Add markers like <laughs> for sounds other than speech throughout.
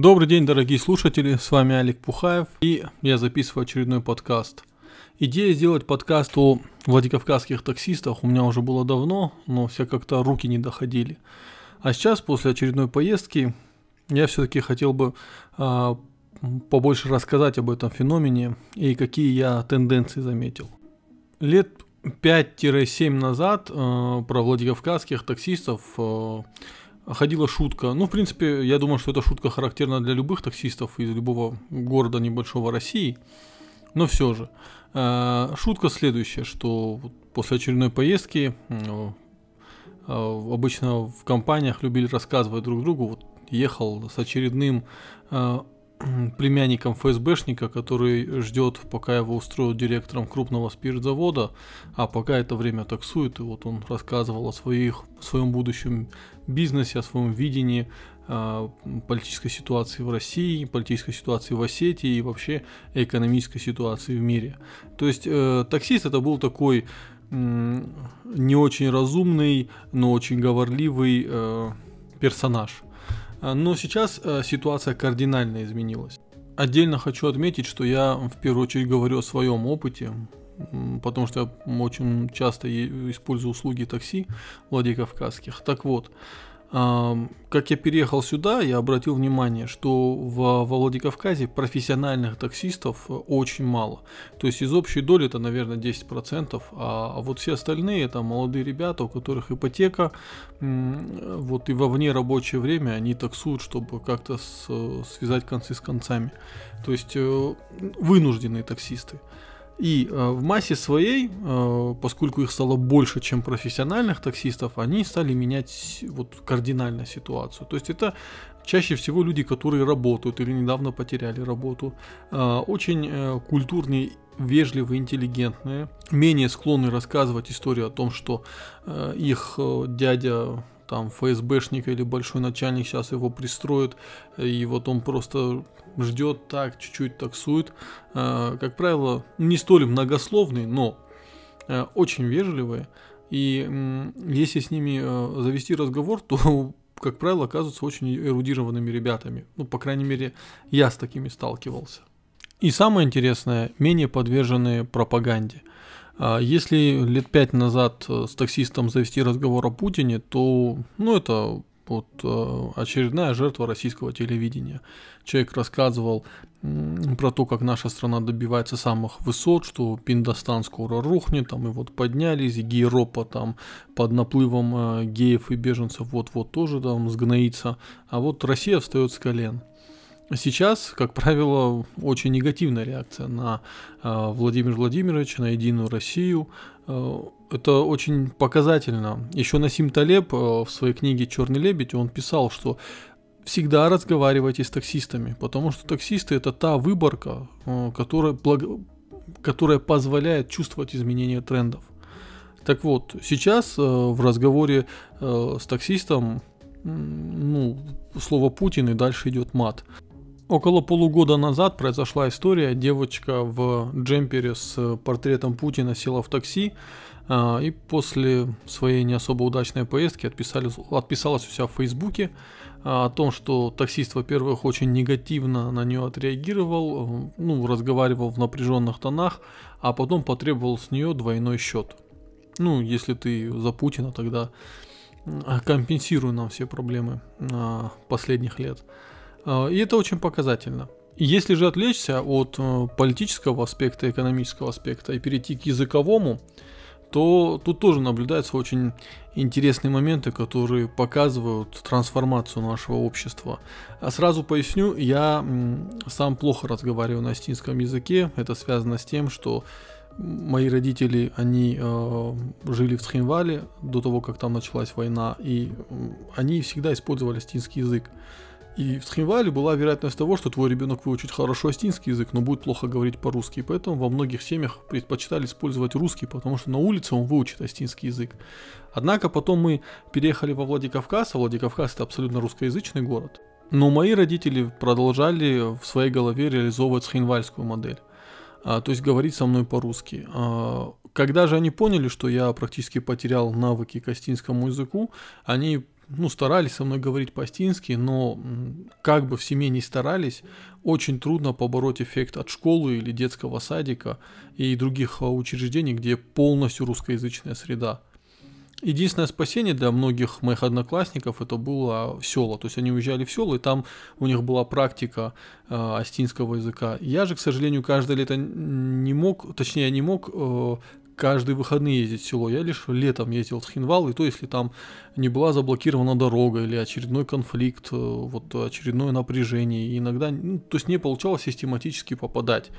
Добрый день, дорогие слушатели, с вами Алик Пухаев, и я записываю очередной подкаст. Идея сделать подкаст о владикавказских таксистах у меня уже было давно, но все как-то руки не доходили. А сейчас, после очередной поездки, я все-таки хотел бы э, побольше рассказать об этом феномене и какие я тенденции заметил. Лет 5-7 назад э, про владикавказских таксистов э, ходила шутка. Ну, в принципе, я думаю, что эта шутка характерна для любых таксистов из любого города небольшого России. Но все же. Э, шутка следующая, что после очередной поездки э, обычно в компаниях любили рассказывать друг другу, вот ехал с очередным племянником ФСБшника, который ждет, пока его устроят директором крупного спиртзавода, а пока это время таксует, и вот он рассказывал о своих, своем будущем бизнесе, о своем видении э, политической ситуации в России, политической ситуации в Осетии и вообще экономической ситуации в мире. То есть э, таксист это был такой э, не очень разумный, но очень говорливый э, персонаж. А, но сейчас э, ситуация кардинально изменилась. Отдельно хочу отметить, что я в первую очередь говорю о своем опыте, потому что я очень часто использую услуги такси Владикавказских. Так вот, как я переехал сюда, я обратил внимание, что в, Владикавказе профессиональных таксистов э, очень мало. То есть из общей доли это, наверное, 10%, а, а вот все остальные это молодые ребята, у которых ипотека, вот и во вне рабочее время они таксуют, чтобы как-то связать концы с концами. То есть э, вынужденные таксисты. И э, в массе своей, э, поскольку их стало больше, чем профессиональных таксистов, они стали менять вот кардинально ситуацию. То есть это чаще всего люди, которые работают или недавно потеряли работу, э, очень э, культурные, вежливые, интеллигентные, менее склонны рассказывать историю о том, что э, их э, дядя там ФСБшник или большой начальник сейчас его пристроит, и вот он просто ждет так, чуть-чуть таксует. Э, как правило, не столь многословные, но э, очень вежливые. И если с ними э, завести разговор, то, <laughs> как правило, оказываются очень эрудированными ребятами. Ну, по крайней мере, я с такими сталкивался. И самое интересное, менее подверженные пропаганде. А если лет пять назад с таксистом завести разговор о Путине, то ну, это вот э, очередная жертва российского телевидения. Человек рассказывал про то, как наша страна добивается самых высот, что Пиндостан скоро рухнет, там и вот поднялись, и Гейропа там под наплывом э, геев и беженцев вот-вот тоже там сгноится, а вот Россия встает с колен. Сейчас, как правило, очень негативная реакция на э, Владимира Владимировича, на Единую Россию. Э, это очень показательно. Еще Насим Талеб э, в своей книге «Черный лебедь» он писал, что всегда разговаривайте с таксистами, потому что таксисты это та выборка, э, которая, благо... которая позволяет чувствовать изменения трендов. Так вот, сейчас э, в разговоре э, с таксистом ну, слово Путин и дальше идет мат. Около полугода назад произошла история. Девочка в джемпере с портретом Путина села в такси а, и после своей не особо удачной поездки отписалась у себя в Фейсбуке а, о том, что таксист, во-первых, очень негативно на нее отреагировал, ну, разговаривал в напряженных тонах, а потом потребовал с нее двойной счет. Ну, если ты за Путина, тогда компенсируй нам все проблемы последних лет. А, и это очень показательно. Если же отвлечься от э, политического аспекта, экономического аспекта и перейти к языковому, то тут тоже наблюдаются очень интересные моменты, которые показывают трансформацию нашего общества. А сразу поясню, я сам плохо разговариваю на астинском языке. Это связано с тем, что мои родители, они э, жили в Схинвале до того, как там началась война, и они всегда использовали астинский язык. И в Схинвале была вероятность того, что твой ребенок выучит хорошо астинский язык, но будет плохо говорить по-русски. Поэтому во многих семьях предпочитали использовать русский, потому что на улице он выучит астинский язык. Однако потом мы переехали во Владикавказ, а Владикавказ это абсолютно русскоязычный город. Но мои родители продолжали в своей голове реализовывать схинвальскую модель. А, то есть говорить со мной по-русски. А, когда же они поняли, что я практически потерял навыки к астинскому языку, они ну, старались со мной говорить по-астински, но как бы в семье не старались, очень трудно побороть эффект от школы или детского садика и других а, учреждений, где полностью русскоязычная среда. Единственное спасение для многих моих одноклассников это было село. То есть они уезжали в село, и там у них была практика э, астинского языка. Я же, к сожалению, каждое лето не мог, точнее, не мог э, каждые выходные ездить в село. Я лишь летом ездил в Хинвал, и то, если там не была заблокирована дорога или очередной конфликт, э, вот очередное напряжение. И иногда, ну, то есть не получалось систематически попадать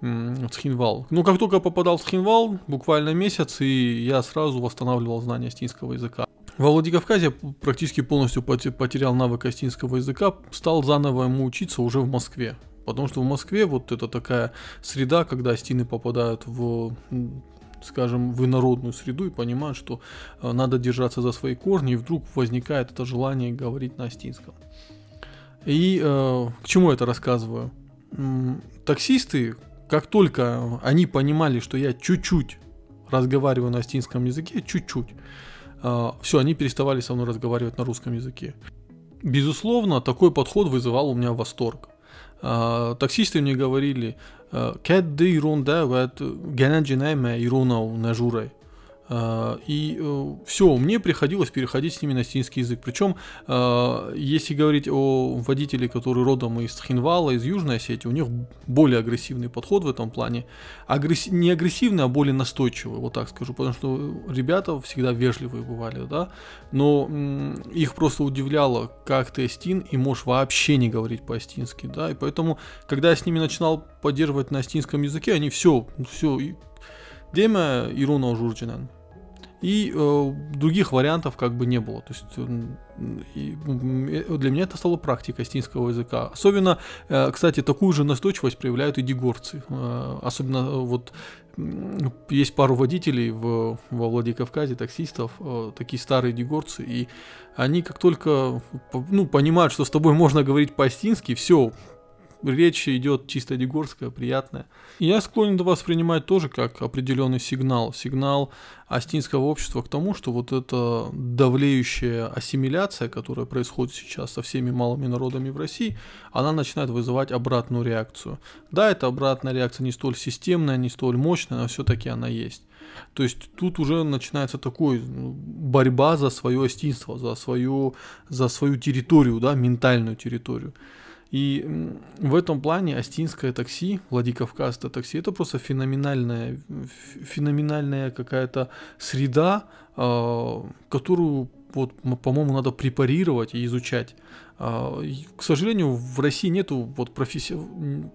в Схинвал. Ну, как только попадал в Схинвал, буквально месяц, и я сразу восстанавливал знания астинского языка. Во Владикавказе практически полностью потерял навык астинского языка, стал заново ему учиться уже в Москве. Потому что в Москве вот это такая среда, когда астины попадают в скажем, в инородную среду и понимают, что э, надо держаться за свои корни, и вдруг возникает это желание говорить на астинском. И э, к чему это рассказываю? Таксисты, как только они понимали, что я чуть-чуть разговариваю на астинском языке, чуть-чуть, э, все, они переставали со мной разговаривать на русском языке. Безусловно, такой подход вызывал у меня восторг. Э, таксисты мне говорили, «Кэдди ирунда вэд гэнэджинэ мэ ирунау на журай». А, и э, все, мне приходилось переходить с ними на синский язык. Причем, а, если говорить о водителе, который родом из Хинвала, из Южной Осетии, у них более агрессивный подход в этом плане. Агресс... Не агрессивный, а более настойчивый, вот так скажу. Потому что ребята всегда вежливые бывали, да. Но их просто удивляло, как ты астин и можешь вообще не говорить по-астински, да. И поэтому, когда я с ними начинал поддерживать на астинском языке, они все, все, Деме Ируна Журджинен. И э, других вариантов как бы не было. То есть э, э, для меня это стало практикой астинского языка. Особенно, э, кстати, такую же настойчивость проявляют и дегорцы. Э, особенно э, вот есть пару водителей в, во Владикавказе, таксистов, э, такие старые дегорцы, и они как только ну, понимают, что с тобой можно говорить по-астински, все, речь идет чисто дегорская, приятная. Я склонен воспринимать тоже как определенный сигнал, сигнал астинского общества к тому, что вот эта давлеющая ассимиляция, которая происходит сейчас со всеми малыми народами в России, она начинает вызывать обратную реакцию. Да, эта обратная реакция не столь системная, не столь мощная, но все-таки она есть. То есть тут уже начинается такой ну, борьба за свое остинство, за свою, за свою территорию, да, ментальную территорию. И в этом плане Астинское такси, Владикавказское такси, это просто феноменальная, феноменальная какая-то среда, а, которую, вот, по-моему, надо препарировать и изучать. А, к сожалению, в России нету вот професси...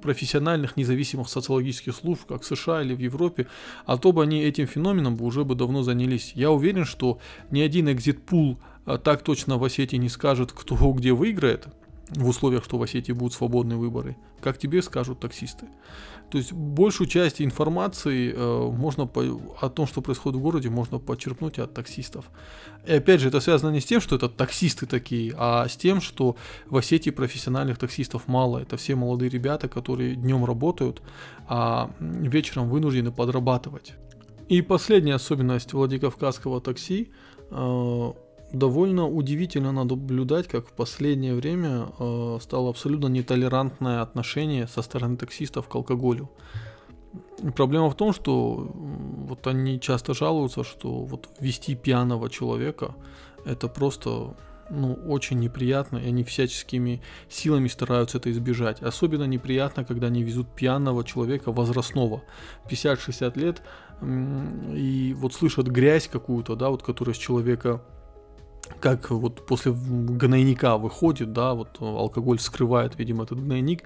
профессиональных независимых социологических служб, как в США или в Европе, а то бы они этим феноменом бы уже бы давно занялись. Я уверен, что ни один экзит-пул а, так точно в Осетии не скажет, кто где выиграет, в условиях, что в Осетии будут свободные выборы, как тебе скажут таксисты. То есть большую часть информации э, можно по, о том, что происходит в городе, можно почерпнуть от таксистов. И опять же, это связано не с тем, что это таксисты такие, а с тем, что в Осетии профессиональных таксистов мало. Это все молодые ребята, которые днем работают, а вечером вынуждены подрабатывать. И последняя особенность Владикавказского такси э, довольно удивительно наблюдать, как в последнее время э, стало абсолютно нетолерантное отношение со стороны таксистов к алкоголю. Проблема в том, что вот они часто жалуются, что вот вести пьяного человека это просто ну, очень неприятно, и они всяческими силами стараются это избежать. Особенно неприятно, когда они везут пьяного человека возрастного, 50-60 лет, и вот слышат грязь какую-то, да, вот которая с человека как вот после гнойника выходит, да, вот алкоголь скрывает, видимо, этот гнойник,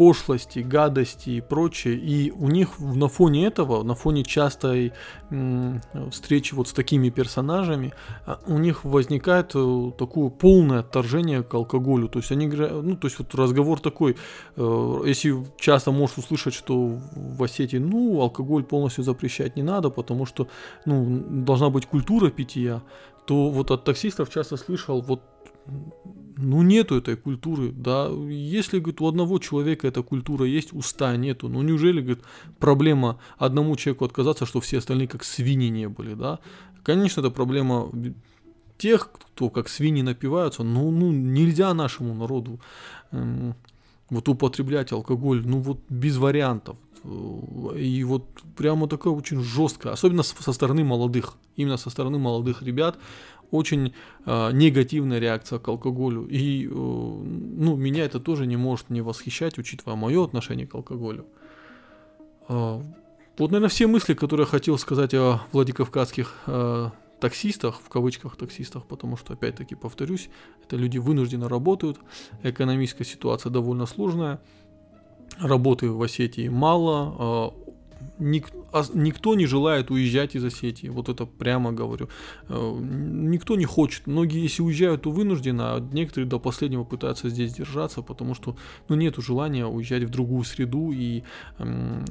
пошлости, гадости и прочее. И у них на фоне этого, на фоне частой встречи вот с такими персонажами, а, у них возникает э, такое полное отторжение к алкоголю. То есть они, ну, то есть вот разговор такой, э, если часто можешь услышать, что в Осетии, ну, алкоголь полностью запрещать не надо, потому что, ну, должна быть культура питья, то вот от таксистов часто слышал, вот ну нету этой культуры, да, если, говорит, у одного человека эта культура есть, у ста нету, ну неужели, говорит, проблема одному человеку отказаться, что все остальные как свиньи не были, да, конечно, это проблема тех, кто как свиньи напиваются, ну, ну нельзя нашему народу эм, вот употреблять алкоголь, ну вот без вариантов. И вот прямо такое очень жестко, особенно со стороны молодых, именно со стороны молодых ребят, очень э, негативная реакция к алкоголю. И э, ну, меня это тоже не может не восхищать, учитывая мое отношение к алкоголю. Э, вот, наверное, все мысли, которые я хотел сказать о владикавказских э, таксистах, в кавычках таксистах, потому что, опять-таки, повторюсь, это люди вынужденно работают, экономическая ситуация довольно сложная, работы в Осетии мало, а, ник, никто не желает уезжать из Осетии, вот это прямо говорю. А, никто не хочет. Многие, если уезжают, то вынуждены, а некоторые до последнего пытаются здесь держаться, потому что ну, нет желания уезжать в другую среду и эм,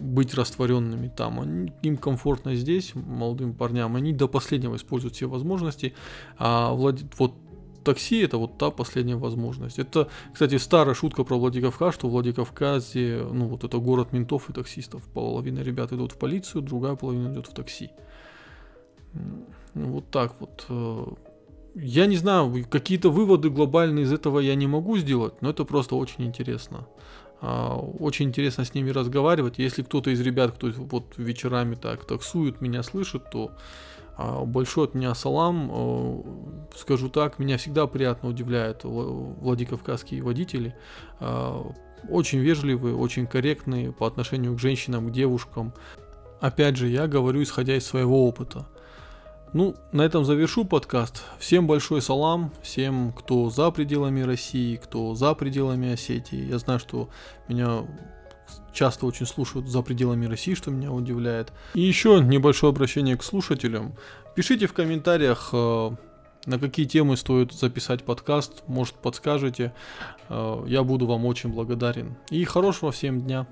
быть растворенными там. Они, им комфортно здесь, молодым парням, они до последнего используют все возможности. А влад... вот такси это вот та последняя возможность. Это, кстати, старая шутка про Владикавказ, что в Владикавказе, ну вот это город ментов и таксистов. Половина ребят идут в полицию, другая половина идет в такси. Вот так вот. Э, я не знаю, какие-то выводы глобальные из этого я не могу сделать, но это просто очень интересно. А, очень интересно с ними разговаривать. Если кто-то из ребят, кто вот вечерами так таксует, меня слышит, то большой от меня салам. Э, скажу так, меня всегда приятно удивляют владикавказские водители. А, очень вежливые, очень корректные по отношению к женщинам, к девушкам. Опять же, я говорю исходя из своего опыта. Ну, на этом завершу подкаст. Всем большой салам, всем, кто за пределами России, кто за пределами Осетии. Я знаю, что меня часто очень слушают за пределами России, что меня удивляет. И еще небольшое обращение к слушателям. Пишите в комментариях, э, на какие темы стоит записать подкаст, может подскажете. Э, я буду вам очень благодарен. И хорошего всем дня.